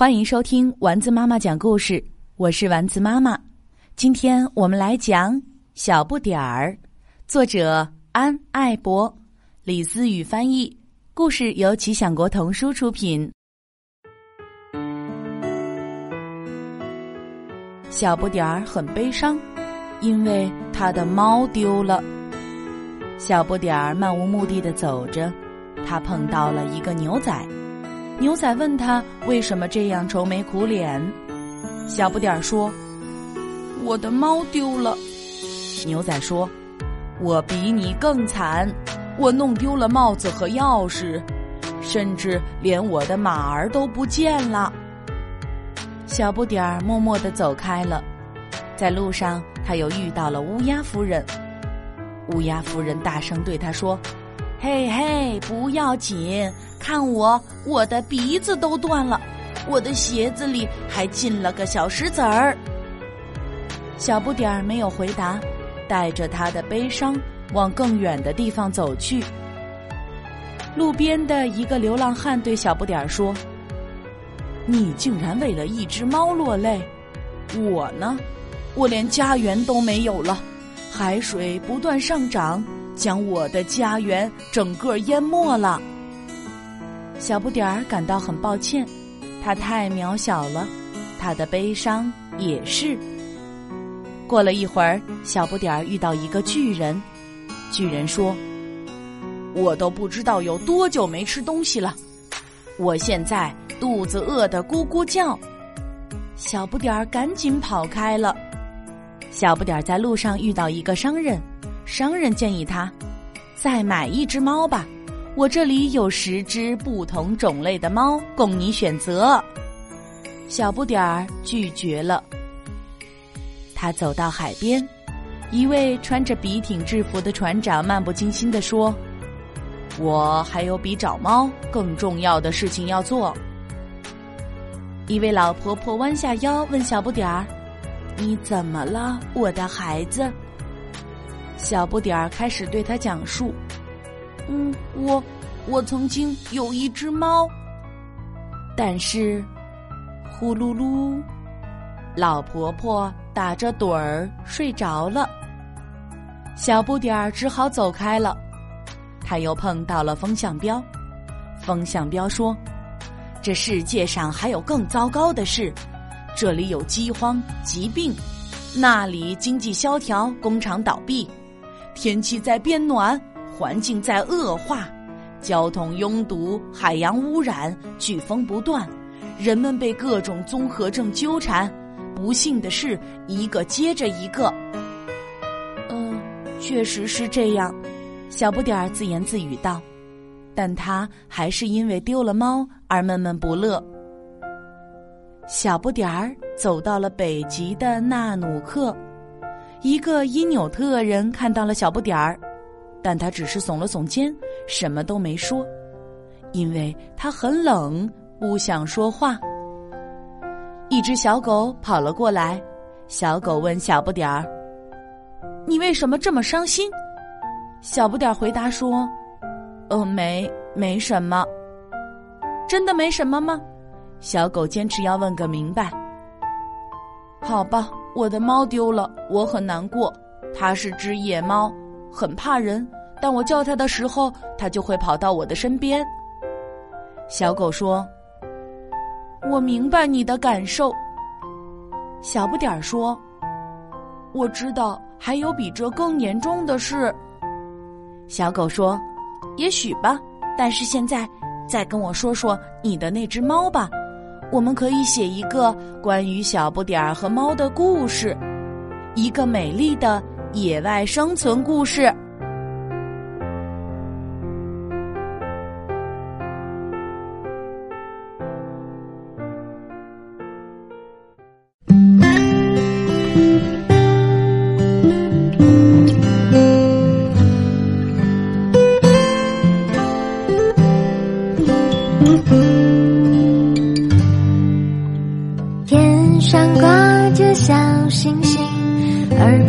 欢迎收听丸子妈妈讲故事，我是丸子妈妈。今天我们来讲《小不点儿》，作者安爱博，李思雨翻译，故事由奇想国童书出品。小不点儿很悲伤，因为他的猫丢了。小不点儿漫无目的的走着，他碰到了一个牛仔。牛仔问他为什么这样愁眉苦脸，小不点儿说：“我的猫丢了。”牛仔说：“我比你更惨，我弄丢了帽子和钥匙，甚至连我的马儿都不见了。”小不点儿默默的走开了，在路上他又遇到了乌鸦夫人。乌鸦夫人大声对他说：“嘿嘿，不要紧。”看我，我的鼻子都断了，我的鞋子里还进了个小石子儿。小不点儿没有回答，带着他的悲伤往更远的地方走去。路边的一个流浪汉对小不点儿说：“你竟然为了一只猫落泪，我呢，我连家园都没有了，海水不断上涨，将我的家园整个淹没了。”小不点儿感到很抱歉，他太渺小了，他的悲伤也是。过了一会儿，小不点儿遇到一个巨人，巨人说：“我都不知道有多久没吃东西了，我现在肚子饿得咕咕叫。”小不点儿赶紧跑开了。小不点儿在路上遇到一个商人，商人建议他再买一只猫吧。我这里有十只不同种类的猫供你选择。小不点儿拒绝了。他走到海边，一位穿着笔挺制服的船长漫不经心地说：“我还有比找猫更重要的事情要做。”一位老婆婆弯下腰问小不点儿：“你怎么了，我的孩子？”小不点儿开始对他讲述。嗯，我我曾经有一只猫，但是呼噜噜，老婆婆打着盹儿睡着了。小不点儿只好走开了。他又碰到了风向标，风向标说：“这世界上还有更糟糕的事，这里有饥荒、疾病，那里经济萧条，工厂倒闭，天气在变暖。”环境在恶化，交通拥堵，海洋污染，飓风不断，人们被各种综合症纠缠，不幸的事一个接着一个。嗯，确实是这样，小不点儿自言自语道，但他还是因为丢了猫而闷闷不乐。小不点儿走到了北极的纳努克，一个因纽特人看到了小不点儿。但他只是耸了耸肩，什么都没说，因为他很冷，不想说话。一只小狗跑了过来，小狗问小不点儿：“你为什么这么伤心？”小不点儿回答说：“呃，没，没什么。”真的没什么吗？小狗坚持要问个明白。好吧，我的猫丢了，我很难过。它是只野猫。很怕人，但我叫它的时候，它就会跑到我的身边。小狗说：“我明白你的感受。”小不点儿说：“我知道还有比这更严重的事。”小狗说：“也许吧，但是现在再跟我说说你的那只猫吧，我们可以写一个关于小不点儿和猫的故事，一个美丽的。”野外生存故事。